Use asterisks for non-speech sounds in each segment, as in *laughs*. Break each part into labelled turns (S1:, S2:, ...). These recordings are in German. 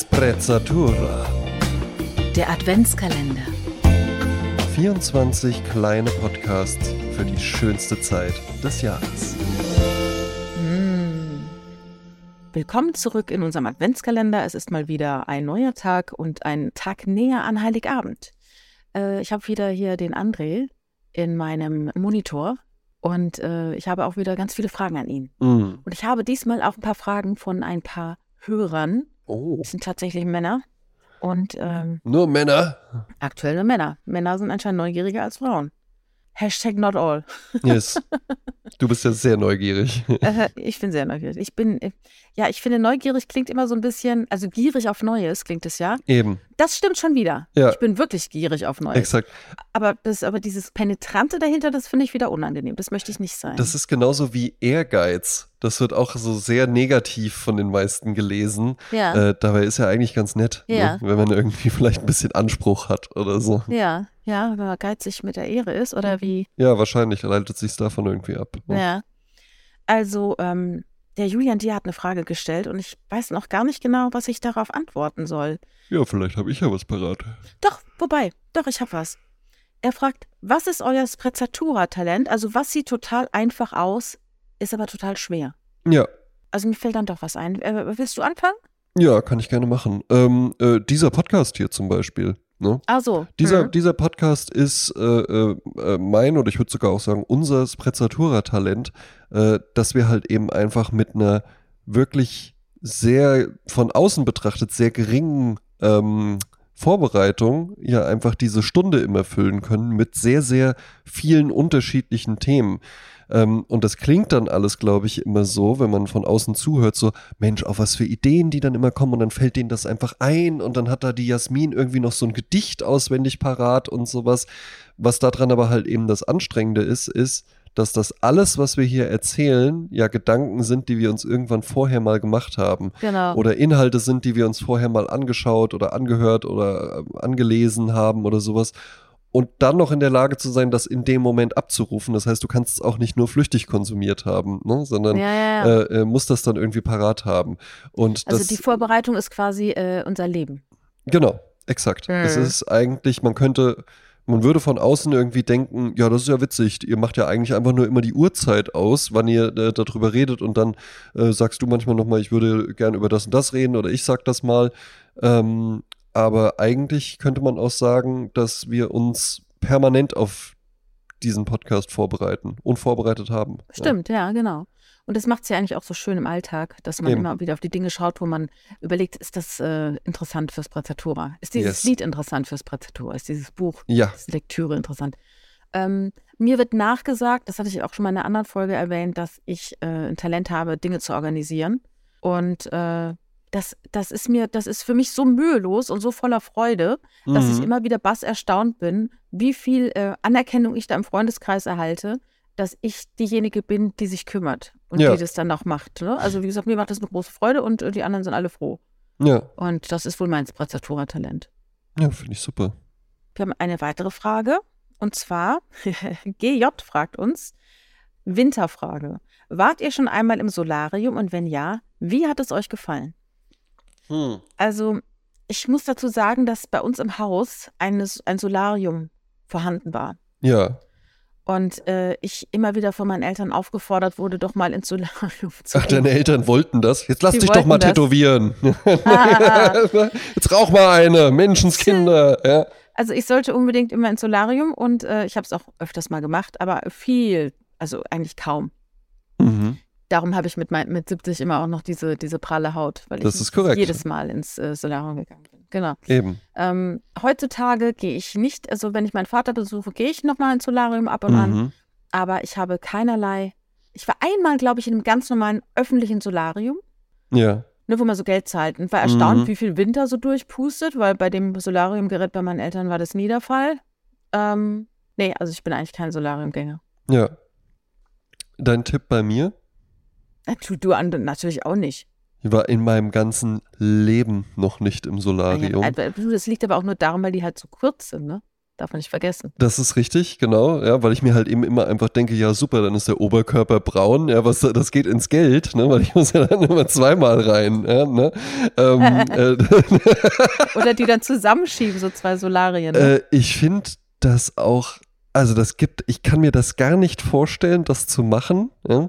S1: Sprezzatura.
S2: Der Adventskalender.
S1: 24 kleine Podcasts für die schönste Zeit des Jahres.
S2: Mm. Willkommen zurück in unserem Adventskalender. Es ist mal wieder ein neuer Tag und ein Tag näher an Heiligabend. Äh, ich habe wieder hier den André in meinem Monitor und äh, ich habe auch wieder ganz viele Fragen an ihn.
S1: Mm.
S2: Und ich habe diesmal auch ein paar Fragen von ein paar Hörern.
S1: Oh.
S2: Das sind tatsächlich Männer und ähm,
S1: Nur Männer.
S2: aktuelle Männer. Männer sind anscheinend neugieriger als Frauen. Hashtag not all. *laughs*
S1: Yes. Du bist ja sehr neugierig.
S2: Äh, ich bin sehr neugierig. Ich bin, äh, ja, ich finde, neugierig klingt immer so ein bisschen, also gierig auf Neues klingt es ja.
S1: Eben,
S2: Das stimmt schon wieder.
S1: Ja.
S2: Ich bin wirklich gierig auf Neues.
S1: exakt.
S2: Aber, das, aber dieses Penetrante dahinter, das finde ich wieder unangenehm. Das möchte ich nicht sein.
S1: Das ist genauso wie Ehrgeiz. Das wird auch so sehr negativ von den meisten gelesen.
S2: ja,
S1: Äh, dabei ist ja eigentlich ganz nett,
S2: Ja.
S1: ne? wenn man irgendwie vielleicht ein bisschen Anspruch hat oder so.
S2: ja, ja, wenn man geizig mit der Ehre ist oder wie.
S1: Ja, wahrscheinlich leitet sich davon irgendwie ab. ne?
S2: Ja. Also, ähm, der Julian Dier hat eine Frage gestellt und ich weiß noch gar nicht genau, was ich darauf antworten soll.
S1: ja vielleicht habe ich ja was parat.
S2: Doch, wobei, doch, ich habe was. Er fragt, was ist euer Sprezzatura-Talent? Also, was sieht total einfach aus, ist aber total schwer.
S1: Ja,
S2: Also, mir fällt dann doch was ein. Äh, willst du anfangen?
S1: ja, kann ich gerne machen. Ähm, äh, dieser Podcast hier zum Beispiel. Ne?
S2: Ach so.
S1: Dieser,
S2: hm.
S1: dieser Podcast ist äh, äh, äh, mein oder ich würde sogar auch sagen unser Sprezzatura-Talent, äh, dass wir halt eben einfach mit einer wirklich sehr von außen betrachtet sehr geringen ähm, Vorbereitung ja einfach diese Stunde immer füllen können mit sehr, sehr vielen unterschiedlichen Themen. Ähm, und das klingt dann alles, glaube ich, immer so, wenn man von außen zuhört, so, Mensch, auf was für Ideen die dann immer kommen und dann fällt denen das einfach ein und dann hat da die Jasmin irgendwie noch so ein Gedicht auswendig parat und sowas. Was daran aber halt eben das Anstrengende ist, ist, dass das alles, was wir hier erzählen, ja Gedanken sind, die wir uns irgendwann vorher mal gemacht haben.
S2: Genau.
S1: Oder Inhalte sind, die wir uns vorher mal angeschaut oder angehört oder äh, angelesen haben oder sowas. Und dann noch in der Lage zu sein, das in dem Moment abzurufen. Das heißt, du kannst es auch nicht nur flüchtig konsumiert haben, ne? sondern
S2: ja, ja, ja.
S1: äh, äh, musst das dann irgendwie parat haben. Und
S2: also,
S1: das,
S2: die Vorbereitung ist quasi äh, unser Leben.
S1: Genau, exakt.
S2: Mhm.
S1: Es ist eigentlich, man könnte, man würde von außen irgendwie denken, ja, das ist ja witzig, ihr macht ja eigentlich einfach nur immer die Uhrzeit aus, wann ihr äh, darüber redet und dann äh, sagst du manchmal nochmal, ich würde gern über das und das reden oder ich sag das mal. Ähm, aber eigentlich könnte man auch sagen, dass wir uns permanent auf diesen Podcast vorbereiten und vorbereitet haben.
S2: Stimmt, ja, genau. Und das macht es ja eigentlich auch so schön im Alltag, dass man
S1: Eben.
S2: immer wieder auf die Dinge schaut, wo man überlegt, ist das äh, interessant fürs Prezzatura? Ist dieses
S1: Yes.
S2: Lied interessant fürs Prezzatura? Ist dieses Buch,
S1: Ja, ja.
S2: ist die Lektüre interessant? Ähm, mir wird nachgesagt, das hatte ich auch schon mal in einer anderen Folge erwähnt, dass ich äh, ein Talent habe, Dinge zu organisieren. Und äh, das, das ist mir, das ist für mich so mühelos und so voller Freude, dass ich
S1: Mhm.
S2: immer wieder bass erstaunt bin, wie viel äh, Anerkennung ich da im Freundeskreis erhalte, dass ich diejenige bin, die sich kümmert und
S1: Ja.
S2: die das dann auch macht. Ne? Also wie gesagt, mir macht das eine große Freude und äh, die anderen sind alle froh.
S1: ja,
S2: Und das ist wohl mein Sprezzatura-Talent.
S1: ja finde ich super.
S2: Wir haben eine weitere Frage und zwar *laughs* GJ fragt uns Winterfrage. Wart ihr schon einmal im Solarium und wenn ja, wie hat es euch gefallen?
S1: Hm.
S2: Also, ich muss dazu sagen, dass bei uns im Haus eines, ein Solarium vorhanden war.
S1: Ja.
S2: Und äh, ich immer wieder von meinen Eltern aufgefordert wurde, doch mal ins Solarium zu
S1: Ach,
S2: gehen.
S1: deine Eltern wollten das? Jetzt lass
S2: Die
S1: dich doch mal
S2: das.
S1: tätowieren.
S2: Ah. *laughs*
S1: Jetzt rauch mal eine, Menschenskinder. Ja.
S2: Also ich sollte unbedingt immer ins Solarium und äh, ich habe es auch öfters mal gemacht, aber viel, also eigentlich kaum.
S1: Mhm.
S2: Darum habe ich mit, mein, mit 70 immer auch noch diese, diese pralle Haut, weil
S1: Das
S2: ich jedes Mal ins äh, Solarium gegangen bin. Genau.
S1: Eben.
S2: Ähm, heutzutage gehe ich nicht, also wenn ich meinen Vater besuche, gehe ich nochmal ins Solarium ab und an.
S1: Mhm.
S2: aber ich habe keinerlei. Ich war einmal, glaube ich, in einem ganz normalen öffentlichen Solarium,
S1: Ja.
S2: ne, wo man so Geld zahlt und war erstaunt,
S1: Mhm.
S2: wie viel Winter so durchpustet, weil bei dem Solariumgerät bei meinen Eltern war das nie der Fall. Ähm, nee, also ich bin eigentlich kein Solariumgänger.
S1: Ja. Dein Tipp bei mir?
S2: Äh, Du, du natürlich auch nicht.
S1: Ich war in meinem ganzen Leben noch nicht im Solarium.
S2: Äh, das liegt aber auch nur darum, weil die halt so kurz sind, ne? Darf man nicht vergessen.
S1: Das ist richtig, genau, ja, weil ich mir halt eben immer einfach denke, ja super, dann ist der Oberkörper braun, ja, was das geht ins Geld, ne, weil ich muss ja dann immer zweimal rein, ja, ne. Ähm, *laughs* äh, *laughs*
S2: Oder die dann zusammenschieben, so zwei Solarien. Ne?
S1: äh, ich finde das auch, also das gibt, ich kann mir das gar nicht vorstellen, das zu machen, ja.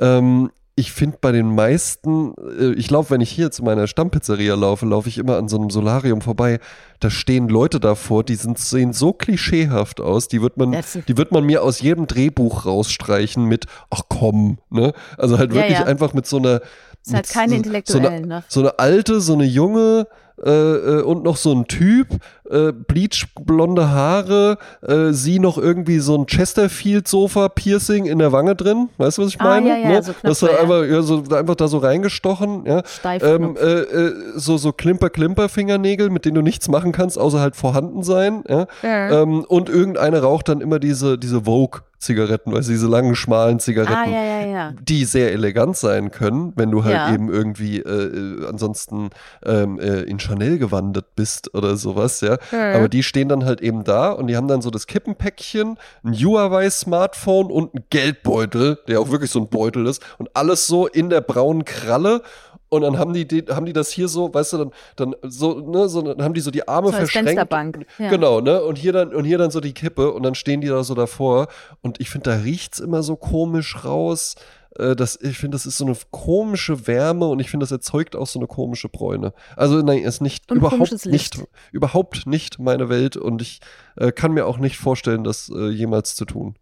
S1: Ähm, ich finde bei den meisten, äh, ich laufe, wenn ich hier zu meiner Stammpizzeria laufe, laufe ich immer an so einem Solarium vorbei. Da stehen Leute davor, die sind, sehen so klischeehaft aus, die wird man,
S2: Das-
S1: die wird man mir aus jedem Drehbuch rausstreichen mit, ach komm, ne? Also halt
S2: Ja,
S1: wirklich
S2: ja.
S1: einfach mit so einer.
S2: ist halt keine
S1: so, so,
S2: Intellektuellen,
S1: eine,
S2: ne?
S1: so eine alte, so eine junge äh, äh, und noch so ein Typ, äh, bleachblonde Haare, äh, sie noch irgendwie so ein Chesterfield-Sofa-Piercing in der Wange drin. Weißt du, was ich
S2: Ah,
S1: meine?
S2: ja, ja,
S1: ne?
S2: so
S1: das war einfach, ja, so, einfach da so reingestochen, ja.
S2: Steif.
S1: Ähm, äh, äh, so so Klimper-Klimper-Fingernägel, mit denen du nichts machen kannst, außer halt vorhanden sein. Ja?
S2: ja.
S1: Ähm, und irgendeine raucht dann immer diese, diese Vogue-Zigaretten, weißt du, diese langen, schmalen Zigaretten
S2: ah, ja, ja, ja.
S1: die sehr elegant sein können, wenn du halt eben irgendwie äh, äh, ansonsten ähm, äh, in Chanel gewandert bist oder sowas, ja.
S2: Ja.
S1: Aber die stehen dann halt eben da und die haben dann so das Kippenpäckchen, ein Huawei-Smartphone und ein Geldbeutel, der auch wirklich so ein Beutel ist und alles so in der braunen Kralle. Und dann haben die, haben die das hier so, weißt du, dann, dann so, ne, so, dann haben die so die Arme
S2: So
S1: verschränkt.
S2: Fensterbank. Ja.
S1: Genau, ne? Und hier dann, und hier dann so die Kippe und dann stehen die da so davor. Und ich finde, da riecht's immer so komisch raus. Äh, Das, ich finde, das ist so eine komische Wärme und ich finde, das erzeugt auch so eine komische Bräune. Also nein, ist nicht
S2: Und
S1: überhaupt nicht, überhaupt nicht meine Welt und ich äh, kann mir auch nicht vorstellen, das äh, jemals zu tun.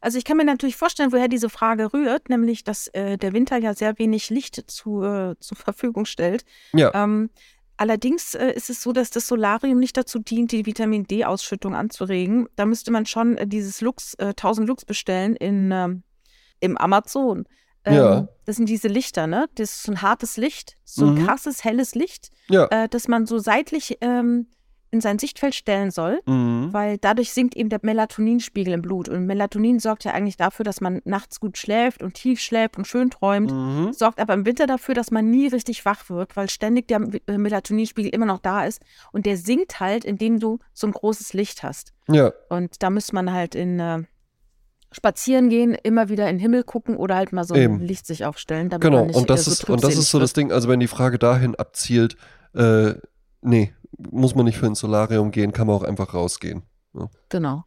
S2: Also ich kann mir natürlich vorstellen, woher diese Frage rührt, nämlich, dass äh, der Winter ja sehr wenig Licht zu, äh, zur Verfügung stellt.
S1: Ja,
S2: Ähm, allerdings äh, ist es so, dass das Solarium nicht dazu dient, die Vitamin D-Ausschüttung anzuregen. Da müsste man schon äh, dieses Lux, äh, 1000 Lux bestellen in, ähm, im Amazon. Ähm,
S1: Ja.
S2: Das sind diese Lichter, ne? Das ist so ein hartes Licht, so ein
S1: Mhm.
S2: krasses, helles Licht,
S1: ja.
S2: äh, das man so seitlich ähm, in sein Sichtfeld stellen soll.
S1: Mhm.
S2: Weil dadurch sinkt eben der Melatoninspiegel im Blut. Und Melatonin sorgt ja eigentlich dafür, dass man nachts gut schläft und tief schläft und schön träumt.
S1: Mhm.
S2: Sorgt aber im Winter dafür, dass man nie richtig wach wird, weil ständig der äh, Melatoninspiegel immer noch da ist. Und der sinkt halt, indem du so ein großes Licht hast.
S1: Ja,
S2: Und da müsste man halt in äh, spazieren gehen, immer wieder in den Himmel gucken oder halt mal so
S1: Eben.
S2: ein Licht sich aufstellen. Damit
S1: genau.
S2: man nicht,
S1: Und das
S2: äh, so
S1: ist, und das ist so das Ding, also wenn die Frage dahin abzielt, äh, nee, muss man nicht für ein Solarium gehen, kann man auch einfach rausgehen.
S2: wird. Genau.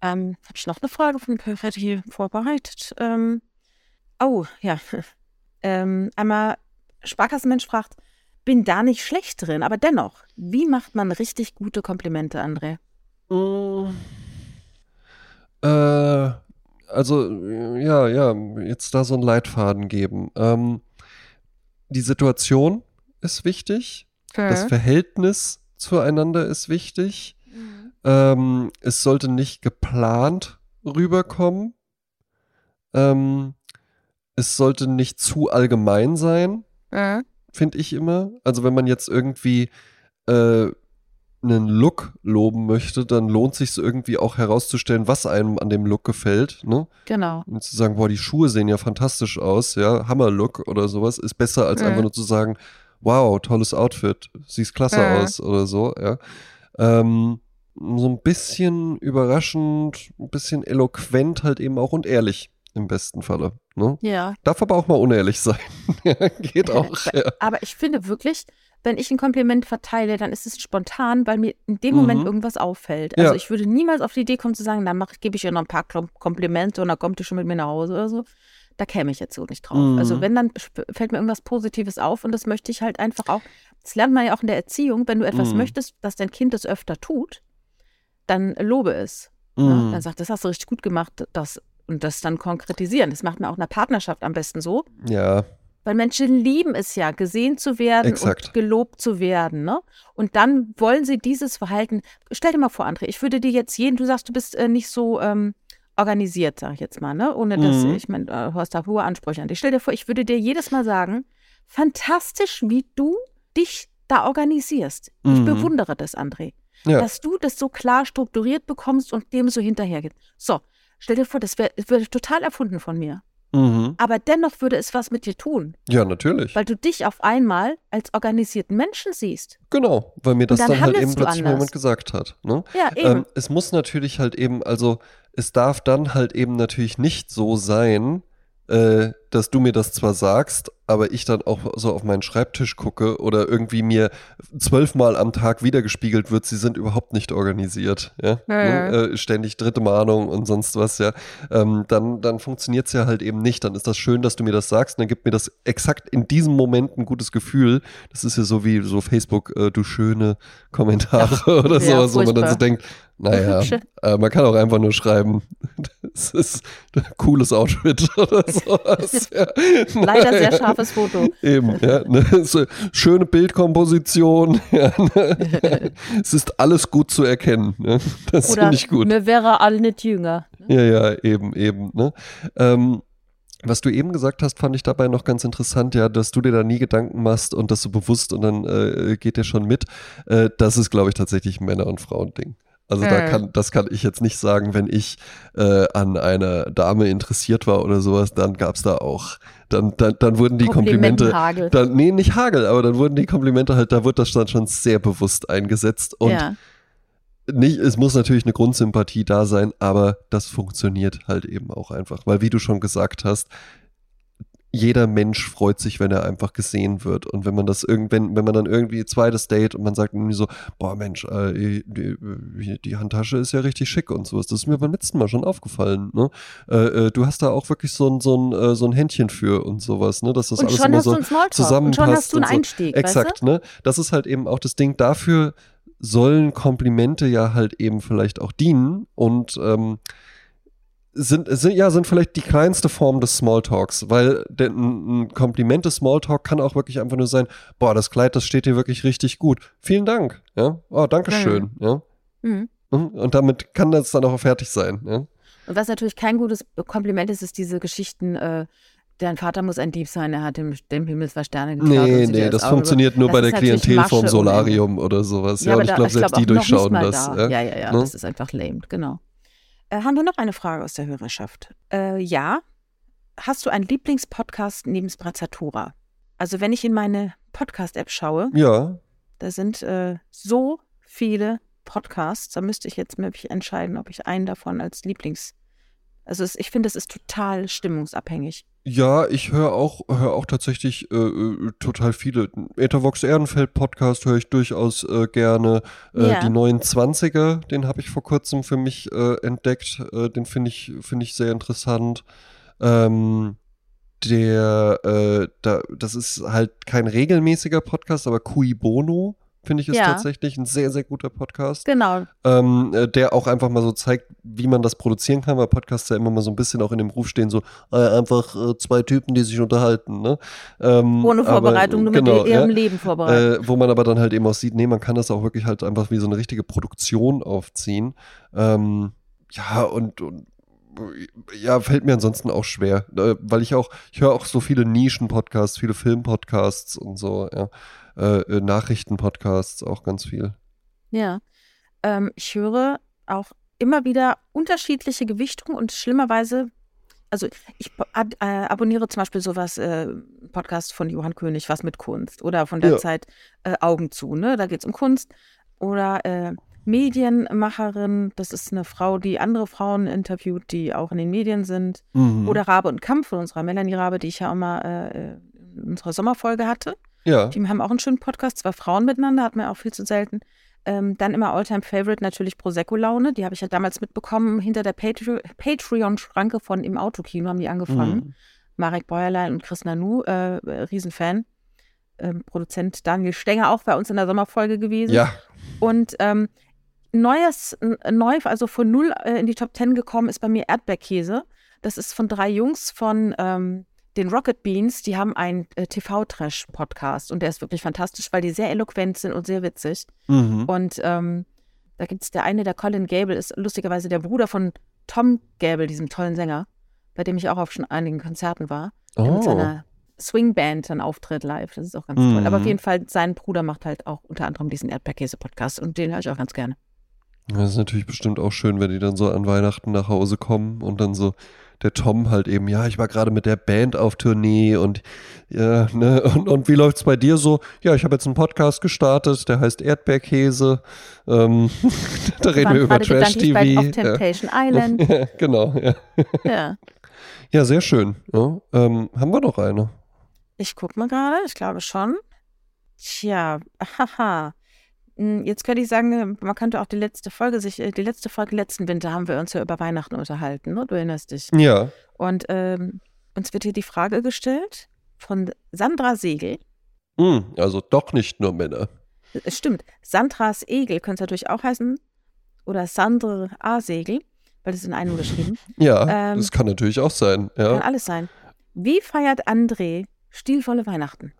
S2: Ähm, Habe ich noch eine Frage von Perfetti vorbereitet? Ähm, oh, ja. *laughs* ähm, einmal, Sparkassenmensch fragt, bin da nicht schlecht drin, aber dennoch, wie macht man richtig gute Komplimente, André?
S1: Mm. Äh, also, ja, ja, jetzt da so einen Leitfaden geben. Ähm, die Situation ist wichtig, das Verhältnis zueinander ist wichtig.
S2: Mhm.
S1: Ähm, es sollte nicht geplant rüberkommen. Ähm, es sollte nicht zu allgemein sein
S2: Ja.
S1: finde ich immer. Also wenn man jetzt irgendwie äh, einen Look loben möchte, dann lohnt sich irgendwie auch herauszustellen, was einem an dem Look gefällt. Ne?
S2: Genau.
S1: Und zu sagen, boah, die Schuhe sehen ja fantastisch aus, ja, Hammer-Look oder sowas, ist besser als
S2: Mhm.
S1: einfach nur zu sagen, wow, tolles Outfit, siehst klasse
S2: Mhm.
S1: aus oder so, ja. Ähm, so ein bisschen überraschend, ein bisschen eloquent halt eben auch und ehrlich im besten Falle. Ne?
S2: Ja.
S1: Darf aber auch mal unehrlich *laughs* sein. ja, geht auch. Ja.
S2: Aber ich finde wirklich, wenn ich ein Kompliment verteile, dann ist es spontan, weil mir in dem Moment
S1: Mhm.
S2: irgendwas auffällt. Also
S1: Ja.
S2: ich würde niemals auf die Idee kommen zu sagen, dann gebe ich ihr noch ein paar Kom- Komplimente und dann kommt ihr schon mit mir nach Hause oder so. Da käme ich jetzt so nicht drauf.
S1: Mhm.
S2: Also wenn, dann fällt mir irgendwas Positives auf und das möchte ich halt einfach auch. Das lernt man ja auch in der Erziehung. Wenn du etwas
S1: Mhm.
S2: möchtest, dass dein Kind es öfter tut, dann lobe es. Ja,
S1: Mhm.
S2: dann sagt, das hast du richtig gut gemacht, das und das dann konkretisieren. Das macht man auch in einer Partnerschaft am besten so.
S1: Ja,
S2: Weil Menschen lieben es ja, gesehen zu werden
S1: Exakt.
S2: und gelobt zu werden. Ne? Und dann wollen sie dieses Verhalten. Stell dir mal vor, André, ich würde dir jetzt jeden, du sagst, du bist äh, nicht so ähm, organisiert, sag ich jetzt mal, ne? Ohne dass,
S1: Mhm.
S2: ich meine, äh, du hast da hohe Ansprüche an dich. Stell dir vor, ich würde dir jedes Mal sagen, fantastisch, wie du dich da organisierst. Ich
S1: Mhm.
S2: bewundere das, André.
S1: Ja.
S2: Dass du das so klar strukturiert bekommst und dem so hinterhergeht. So, stell dir vor, das wäre wär total erfunden von mir.
S1: Mhm.
S2: aber dennoch würde es was mit dir tun,
S1: Ja, natürlich.
S2: weil du dich auf einmal als organisierten Menschen siehst.
S1: Genau, weil mir das
S2: dann
S1: dann, halt eben plötzlich jemand gesagt hat. Ne?
S2: Ja, eben.
S1: Ähm, es muss natürlich halt eben, also es darf dann halt eben natürlich nicht so sein, äh, dass du mir das zwar sagst, aber ich dann auch so auf meinen Schreibtisch gucke oder irgendwie mir zwölfmal am Tag wiedergespiegelt wird, sie sind überhaupt nicht organisiert. Ja?
S2: Ja, ja.
S1: Ne? Äh, ständig dritte Mahnung und sonst was, ja. Ähm, dann dann funktioniert es ja halt eben nicht. Dann ist das schön, dass du mir das sagst und dann gibt mir das exakt in diesem Moment ein gutes Gefühl. Das ist ja so wie so Facebook, äh, du schöne Kommentare *laughs* oder
S2: ja,
S1: sowas, wo man dann so denkt, naja, äh, man kann auch einfach nur schreiben, das ist ein cooles Outfit *laughs* oder sowas. *laughs* Ja.
S2: Leider sehr
S1: Ja.
S2: scharfes Foto.
S1: Eben, ja. Ne? So, schöne Bildkomposition. *laughs* Ja, ne? es ist alles gut zu erkennen. Ne? Das finde ich gut.
S2: mir wäre all nicht jünger.
S1: Ja, ja, eben, eben. Ne? Ähm, was du eben gesagt hast, fand ich dabei noch ganz interessant, ja, dass du dir da nie Gedanken machst und das so bewusst und dann äh, geht der schon mit. Äh, das ist, glaube ich, tatsächlich ein Männer- und Frauending. Also da
S2: Hm.
S1: kann, das kann ich jetzt nicht sagen, wenn ich äh, an einer Dame interessiert war oder sowas, dann gab es da auch, dann, dann, dann wurden die Komplimente,
S2: Komplimentenhagel.
S1: dann, nee, nicht Hagel, aber dann wurden die Komplimente halt, da wird das dann schon sehr bewusst eingesetzt und
S2: ja.
S1: nicht, es muss natürlich eine Grundsympathie da sein, aber das funktioniert halt eben auch einfach. Weil, wie du schon gesagt hast, jeder Mensch freut sich, wenn er einfach gesehen wird. Und wenn man das irgendwann, wenn man dann irgendwie zweites Date und man sagt irgendwie so, boah Mensch, äh, die, die, die Handtasche ist ja richtig schick und sowas. Das ist mir beim letzten Mal schon aufgefallen. Ne? Äh, äh, du hast da auch wirklich so ein, so ein, äh, so ein Händchen für und sowas, ne? Dass das
S2: Und
S1: alles
S2: schon
S1: immer
S2: hast
S1: so
S2: du einen Smalltalk. Und schon
S1: zusammenpasst
S2: hast du einen
S1: so.
S2: Einstieg.
S1: Exakt,
S2: Weißt
S1: ne? Das ist halt eben auch das Ding. Dafür sollen Komplimente ja halt eben vielleicht auch dienen und ähm, sind, sind, ja, sind vielleicht die kleinste Form des Smalltalks, weil ein, ein Kompliment des Smalltalk kann auch wirklich einfach nur sein, boah, das Kleid, das steht dir wirklich richtig gut. Vielen Dank, ja. Oh, danke schön, ja.
S2: du? Mhm.
S1: Mhm. Und damit kann das dann auch fertig sein, ja.
S2: Und was natürlich kein gutes Kompliment ist, ist diese Geschichten, äh, dein Vater muss ein Dieb sein, er hat dem, dem Himmel zwei Sterne geklaut.
S1: Nee, nee, das
S2: Auge
S1: funktioniert nur
S2: Das
S1: bei der Klientel vom Solarium oder sowas. Ja,
S2: aber
S1: und ich glaube, selbst
S2: glaub
S1: die durchschauen das.
S2: Da.
S1: Ja.
S2: Ja, ja, ja,
S1: Ne?
S2: das ist einfach lame, genau. Äh, haben wir noch eine Frage aus der Hörerschaft? Äh, ja. Hast du einen Lieblingspodcast neben Sprezzatura? Also wenn ich in meine Podcast-App schaue,
S1: ja,
S2: da sind äh, so viele Podcasts, da müsste ich jetzt mich entscheiden, ob ich einen davon als Lieblings... Also es, ich finde, es ist total stimmungsabhängig.
S1: Ja, ich höre auch, hör auch tatsächlich äh, äh, total viele. Ethervox Ehrenfeld Podcast höre ich durchaus äh, gerne. Äh,
S2: Ja.
S1: Die 29er, den habe ich vor kurzem für mich äh, entdeckt. Äh, den finde ich, finde ich sehr interessant. Ähm, der, da, das ist halt kein regelmäßiger Podcast, aber Cui Bono, finde ich, ist
S2: Ja.
S1: tatsächlich ein sehr, sehr guter Podcast
S2: Genau.
S1: ähm, äh, der auch einfach mal so zeigt, wie man das produzieren kann, weil Podcasts ja immer mal so ein bisschen auch in dem Ruf stehen, so äh, einfach äh, zwei Typen, die sich unterhalten. Ne? Ähm,
S2: Ohne
S1: aber,
S2: Vorbereitung, nur mit
S1: genau,
S2: ihrem
S1: ja,
S2: Leben vorbereitet.
S1: äh, wo man aber dann halt eben auch sieht, nee, man kann das auch wirklich halt einfach wie so eine richtige Produktion aufziehen. Ähm, ja, und, und ja, fällt mir ansonsten auch schwer, äh, weil ich auch, ich höre auch so viele Nischen-Podcasts, viele Film-Podcasts und so, ja. Äh, äh, Nachrichten-Podcasts auch ganz viel.
S2: Ja. Ähm, ich höre auch immer wieder unterschiedliche Gewichtungen und schlimmerweise, also ich ab, äh, abonniere zum Beispiel sowas, äh, Podcast von Johann König, was mit Kunst oder von der
S1: Ja.
S2: Zeit äh, Augen zu, ne? Da geht es um Kunst. Oder Medienmacherin, das ist eine Frau, die andere Frauen interviewt, die auch in den Medien sind.
S1: Mhm.
S2: Oder Rabe und Kampf von unserer Melanie Rabe, die ich ja auch mal äh, in unserer Sommerfolge hatte.
S1: ja.
S2: Die haben auch einen schönen Podcast, zwei Frauen miteinander, hat man auch viel zu selten. Ähm, dann immer Alltime Favorite natürlich Prosecco-Laune, die habe ich ja damals mitbekommen, hinter der Patre Patreon-Schranke von Im Autokino haben die angefangen.
S1: Mhm.
S2: Marek Bäuerlein und Chris Nanu, äh, Riesenfan. Ähm, Produzent Daniel Stenger auch bei uns in der Sommerfolge gewesen.
S1: Ja,
S2: Und ähm, neues, neu, also von null äh, in die Top 10 gekommen ist bei mir Erdbeerkäse. Das ist von drei Jungs von ähm, den Rocket Beans. Die haben einen äh, TV-Trash-Podcast und der ist wirklich fantastisch, weil die sehr eloquent sind und sehr witzig.
S1: Mhm.
S2: Und ähm, da gibt es der eine, der Colin Gable, ist lustigerweise der Bruder von Tom Gable, diesem tollen Sänger, bei dem ich auch auf schon einigen Konzerten war. Der mit
S1: Oh.
S2: seiner Swingband dann auftritt live. Das ist auch ganz toll. Aber auf
S1: Mhm.
S2: jeden Fall, sein Bruder macht halt auch unter anderem diesen Erdbeerkäse-Podcast und den höre ich auch ganz gerne.
S1: Das ist natürlich bestimmt auch schön, wenn die dann so an Weihnachten nach Hause kommen und dann so der Tom halt eben, ja, ich war gerade mit der Band auf Tournee und ja, ne, und, und wie läuft's bei dir so? Ja, ich habe jetzt einen Podcast gestartet, der heißt Erdbeerkäse. Ähm, *laughs* da reden wir über Trash TV. Bei
S2: auf Temptation ja. *laughs* Island.
S1: Ja, genau, ja. *laughs*
S2: Ja,
S1: ja sehr schön. Ja. Ähm, haben wir noch eine?
S2: Ich guck mal gerade, ich glaube schon. Tja, haha. Hm, jetzt könnte ich sagen, man könnte auch die letzte Folge sich, äh, die letzte Folge letzten Winter haben wir uns ja über Weihnachten unterhalten, ne? Du erinnerst dich.
S1: Ja.
S2: Und ähm, uns wird hier die Frage gestellt von Sandra Segel.
S1: Hm, also doch nicht nur Männer.
S2: Es stimmt. Sandras Egel könnte es natürlich auch heißen. Oder Sandre A. Segel, weil das in einem geschrieben.
S1: Ja, ähm, das kann natürlich auch sein. Ja.
S2: Kann alles sein. Wie feiert André stilvolle Weihnachten?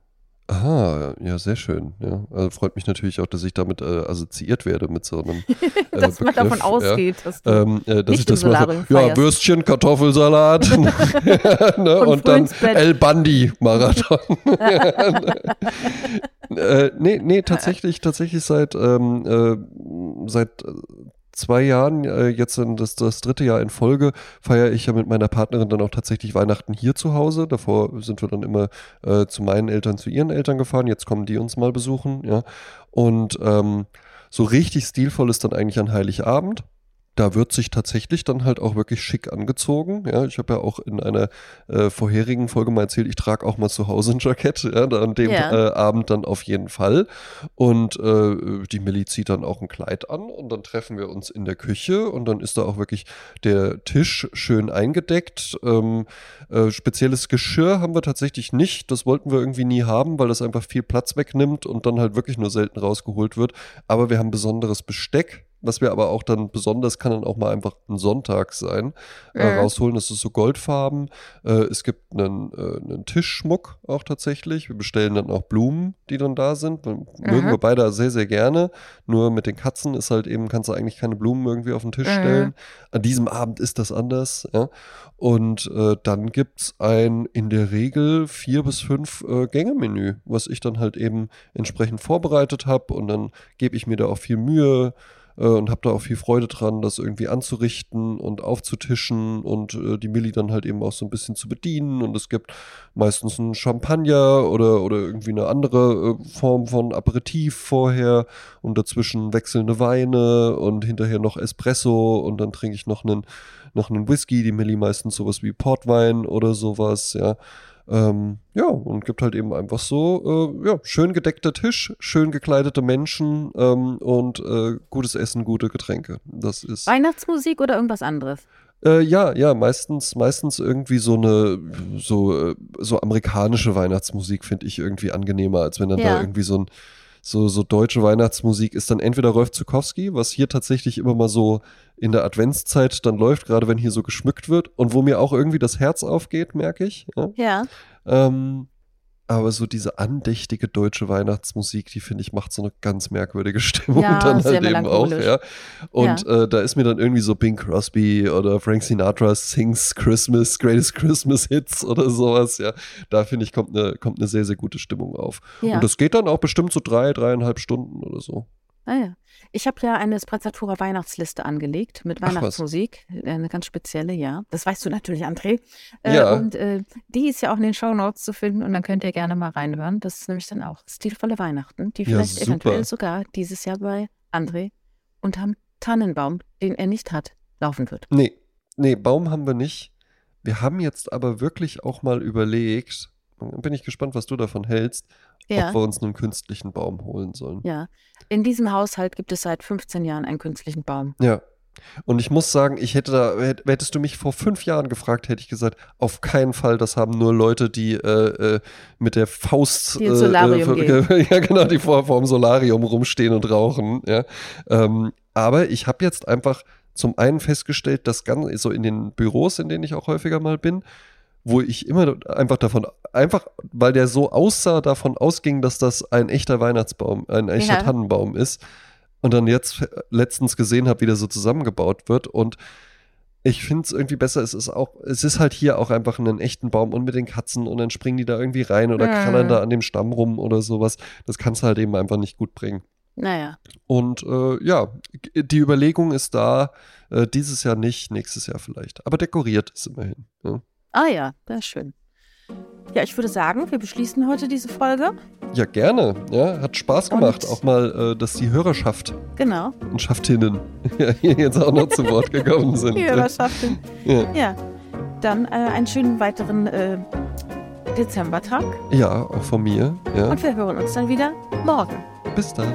S1: Aha, ja, sehr schön. Ja. Also freut mich natürlich auch, dass ich damit äh, assoziiert werde mit so einem. *laughs*
S2: Äh, dass man davon ausgeht,
S1: ja. dass, du ähm, äh, dass ich das mache. Ja, Würstchen, Kartoffelsalat *laughs* *laughs* ne, und dann El Bandi Marathon. äh, nee, nee, tatsächlich, tatsächlich seit, ähm, äh, seit zwei Jahren, äh, jetzt in das, das dritte Jahr in Folge, feiere ich ja mit meiner Partnerin dann auch tatsächlich Weihnachten hier zu Hause. Davor sind wir dann immer äh, zu meinen Eltern, zu ihren Eltern gefahren. Jetzt kommen die uns mal besuchen, ja. Und ähm, so richtig stilvoll ist dann eigentlich an Heiligabend da wird sich tatsächlich dann halt auch wirklich schick angezogen. Ja, ich habe ja auch in einer äh, vorherigen Folge mal erzählt, ich trage auch mal zu Hause ein Jackett, ja, an dem ja. äh, Abend dann auf jeden Fall. Und äh, die Millie zieht dann auch ein Kleid an und dann treffen wir uns in der Küche und dann ist da auch wirklich der Tisch schön eingedeckt. Ähm, äh, spezielles Geschirr haben wir tatsächlich nicht. Das wollten wir irgendwie nie haben, weil das einfach viel Platz wegnimmt und dann halt wirklich nur selten rausgeholt wird. Aber wir haben besonderes Besteck was wir aber auch dann besonders kann dann auch mal einfach ein Sonntag sein, äh, mhm. rausholen. Das ist so goldfarben. Äh, es gibt einen, äh, einen, Tischschmuck auch tatsächlich. Wir bestellen dann auch Blumen, die dann da sind. Mhm. Mögen wir beide sehr, sehr gerne. Nur mit den Katzen ist halt eben, kannst du eigentlich keine Blumen irgendwie auf den Tisch mhm. stellen. An diesem Abend ist das anders. Ja? Und äh, dann gibt es ein in der Regel vier bis fünf äh, Gänge-Menü, was ich dann halt eben entsprechend vorbereitet habe. Und dann gebe ich mir da auch viel Mühe äh, und habe da auch viel Freude dran, das irgendwie anzurichten und aufzutischen und äh, die Milli dann halt eben auch so ein bisschen zu bedienen. Und es gibt meistens einen Champagner oder, oder irgendwie eine andere äh, Form von Aperitif vorher und dazwischen wechselnde Weine und hinterher noch Espresso und dann trinke ich noch einen, noch einen Whisky, die Milli meistens sowas wie Portwein oder sowas, ja. Ähm, ja, und gibt halt eben einfach so, äh, ja, schön gedeckter Tisch, schön gekleidete Menschen ähm, und äh, gutes Essen, gute Getränke. Das ist.
S2: Weihnachtsmusik oder irgendwas anderes?
S1: Äh, ja, ja, meistens, meistens irgendwie so eine, so, äh, so amerikanische Weihnachtsmusik finde ich irgendwie angenehmer, als wenn dann ja. da irgendwie so ein, so, so deutsche Weihnachtsmusik ist dann entweder Rolf Zukowski, was hier tatsächlich immer mal so in der Adventszeit dann läuft, gerade wenn hier so geschmückt wird und wo mir auch irgendwie das Herz aufgeht, merke ich. Ja.
S2: ja.
S1: Ähm, aber so diese andächtige deutsche Weihnachtsmusik, die finde ich macht so eine ganz merkwürdige *laughs* Stimmung ja, dann halt eben auch, ja. Und ja. Äh, da ist mir dann irgendwie so Bing Crosby oder Frank Sinatra sings Christmas, Greatest Christmas Hits oder sowas, ja. Da finde ich kommt eine kommt eine sehr sehr gute Stimmung auf. Ja. Und das geht dann auch bestimmt so drei dreieinhalb Stunden oder so.
S2: Ah ja. Ich habe ja eine Sprezzatura Weihnachtsliste angelegt mit Weihnachtsmusik. Äh, eine ganz spezielle, ja. Das weißt du natürlich, André. Äh, ja. Und äh, die ist ja auch in den Show Notes zu finden und dann könnt ihr gerne mal reinhören. Das ist nämlich dann auch stilvolle Weihnachten, die vielleicht ja, eventuell sogar dieses Jahr bei André unterm Tannenbaum, den er nicht hat, laufen wird.
S1: Nee, nee, Baum haben wir nicht. Wir haben jetzt aber wirklich auch mal überlegt, bin ich gespannt, was du davon hältst, ja. ob wir uns einen künstlichen Baum holen sollen.
S2: Ja. In diesem Haushalt gibt es seit 15 Jahren einen künstlichen Baum.
S1: Ja. Und ich muss sagen, ich hätte da, hättest du mich vor fünf Jahren gefragt, hätte ich gesagt, auf keinen Fall, das haben nur Leute, die äh, äh, mit der Faust
S2: die
S1: äh, gehen. *laughs* ja genau, die vor, vor dem Solarium rumstehen und rauchen. Ja. Ähm, aber ich habe jetzt einfach zum einen festgestellt, dass ganz so in den Büros, in denen ich auch häufiger mal bin, wo ich immer einfach davon, einfach weil der so aussah, davon ausging, dass das ein echter Weihnachtsbaum, ein echter ja. Tannenbaum ist. Und dann jetzt letztens gesehen habe, wie der so zusammengebaut wird. Und ich finde es irgendwie besser, es ist auch, es ist halt hier auch einfach einen echten Baum und mit den Katzen und dann springen die da irgendwie rein oder mhm. krallern da an dem Stamm rum oder sowas. Das kannst du halt eben einfach nicht gut bringen.
S2: Naja.
S1: Und äh, ja, die Überlegung ist da, äh, dieses Jahr nicht, nächstes Jahr vielleicht. Aber dekoriert ist immerhin. Ja.
S2: Ah ja, das ist schön. Ja, ich würde sagen, wir beschließen heute diese Folge.
S1: Ja, gerne. Ja, hat Spaß gemacht,
S2: Und-
S1: auch mal, äh, dass die Hörerschaft
S2: Genau.
S1: und Schaftinnen ja, *laughs* hier jetzt auch noch zu Wort gekommen *laughs* sind.
S2: Die Hörerschaften.
S1: Ja.
S2: Ja. Dann äh, einen schönen weiteren äh, Dezembertag.
S1: ja, auch von mir. Ja.
S2: Und wir hören uns dann wieder morgen.
S1: Bis dann.